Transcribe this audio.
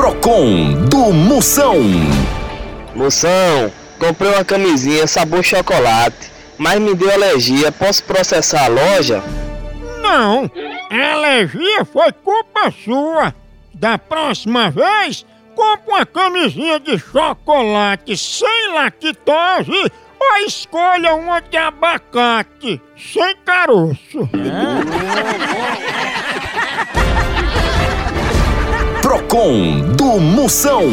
Procon do Moção. Moção, comprei uma camisinha sabor chocolate, mas me deu alergia. Posso processar a loja? Não, a alergia foi culpa sua. Da próxima vez, compre uma camisinha de chocolate sem lactose ou escolha uma de abacate sem caroço. Procon do Moção.